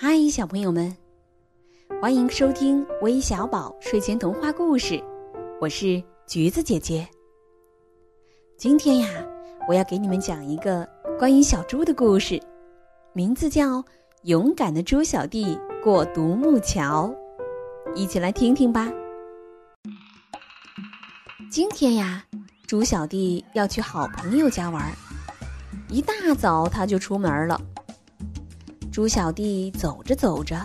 嗨，小朋友们，欢迎收听微小宝睡前童话故事。我是橘子姐姐。今天呀，我要给你们讲一个关于小猪的故事，名字叫《勇敢的猪小弟过独木桥》。一起来听听吧。今天呀，猪小弟要去好朋友家玩，一大早他就出门了。猪小弟走着走着，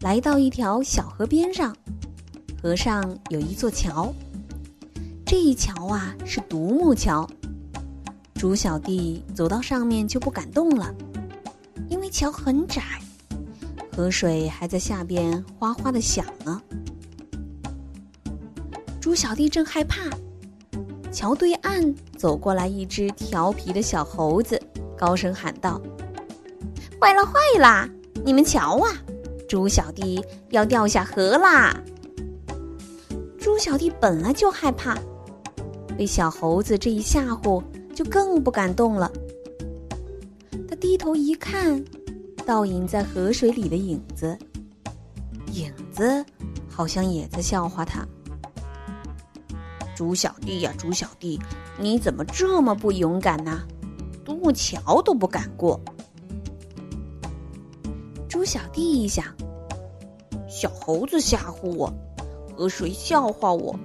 来到一条小河边上，河上有一座桥。这一桥啊是独木桥。猪小弟走到上面就不敢动了，因为桥很窄，河水还在下边哗哗的响呢。猪小弟正害怕，桥对岸走过来一只调皮的小猴子，高声喊道。坏了坏了！你们瞧啊，猪小弟要掉下河啦！猪小弟本来就害怕，被小猴子这一吓唬，就更不敢动了。他低头一看，倒影在河水里的影子，影子好像也在笑话他。猪小弟呀，猪小弟，你怎么这么不勇敢呢？独木桥都不敢过。猪小弟一想，小猴子吓唬我，河水笑话我，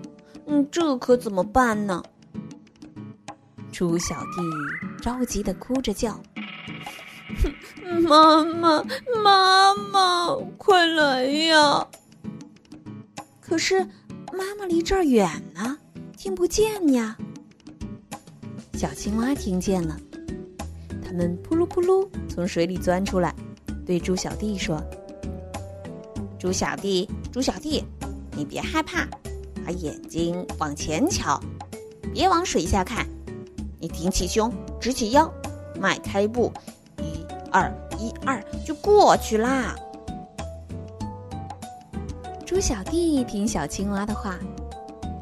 嗯，这可怎么办呢？猪小弟着急的哭着叫：“妈妈，妈妈，快来呀！”可是妈妈离这儿远呢，听不见呀。小青蛙听见了，它们扑噜扑噜从水里钻出来。对猪小弟说：“猪小弟，猪小弟，你别害怕，把眼睛往前瞧，别往水下看。你挺起胸，直起腰，迈开步，一二一二，就过去啦。”猪小弟听小青蛙的话，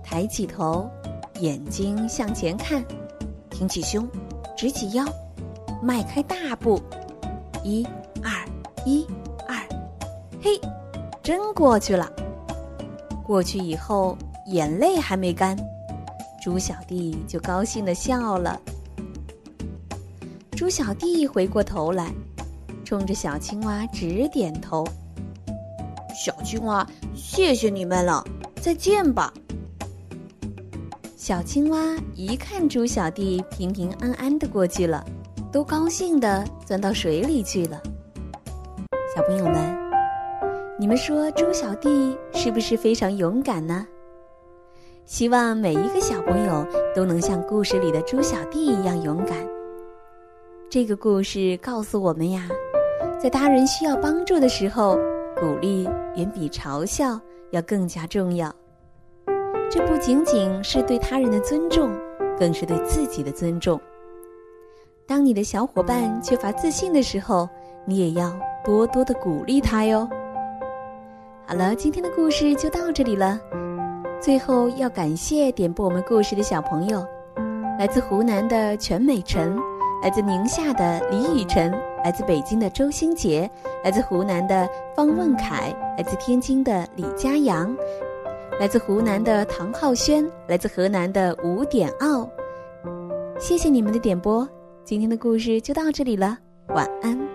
抬起头，眼睛向前看，挺起胸，直起腰，迈开大步，一。一、二，嘿，真过去了。过去以后，眼泪还没干，猪小弟就高兴的笑了。猪小弟回过头来，冲着小青蛙直点头。小青蛙，谢谢你们了，再见吧。小青蛙一看猪小弟平平安安的过去了，都高兴的钻到水里去了。小朋友们，你们说猪小弟是不是非常勇敢呢？希望每一个小朋友都能像故事里的猪小弟一样勇敢。这个故事告诉我们呀，在他人需要帮助的时候，鼓励远比嘲笑要更加重要。这不仅仅是对他人的尊重，更是对自己的尊重。当你的小伙伴缺乏自信的时候，你也要。多多的鼓励他哟。好了，今天的故事就到这里了。最后要感谢点播我们故事的小朋友，来自湖南的全美晨，来自宁夏的李雨晨，来自北京的周星杰，来自湖南的方问凯，来自天津的李佳阳，来自湖南的唐浩轩，来自河南的吴点奥。谢谢你们的点播，今天的故事就到这里了，晚安。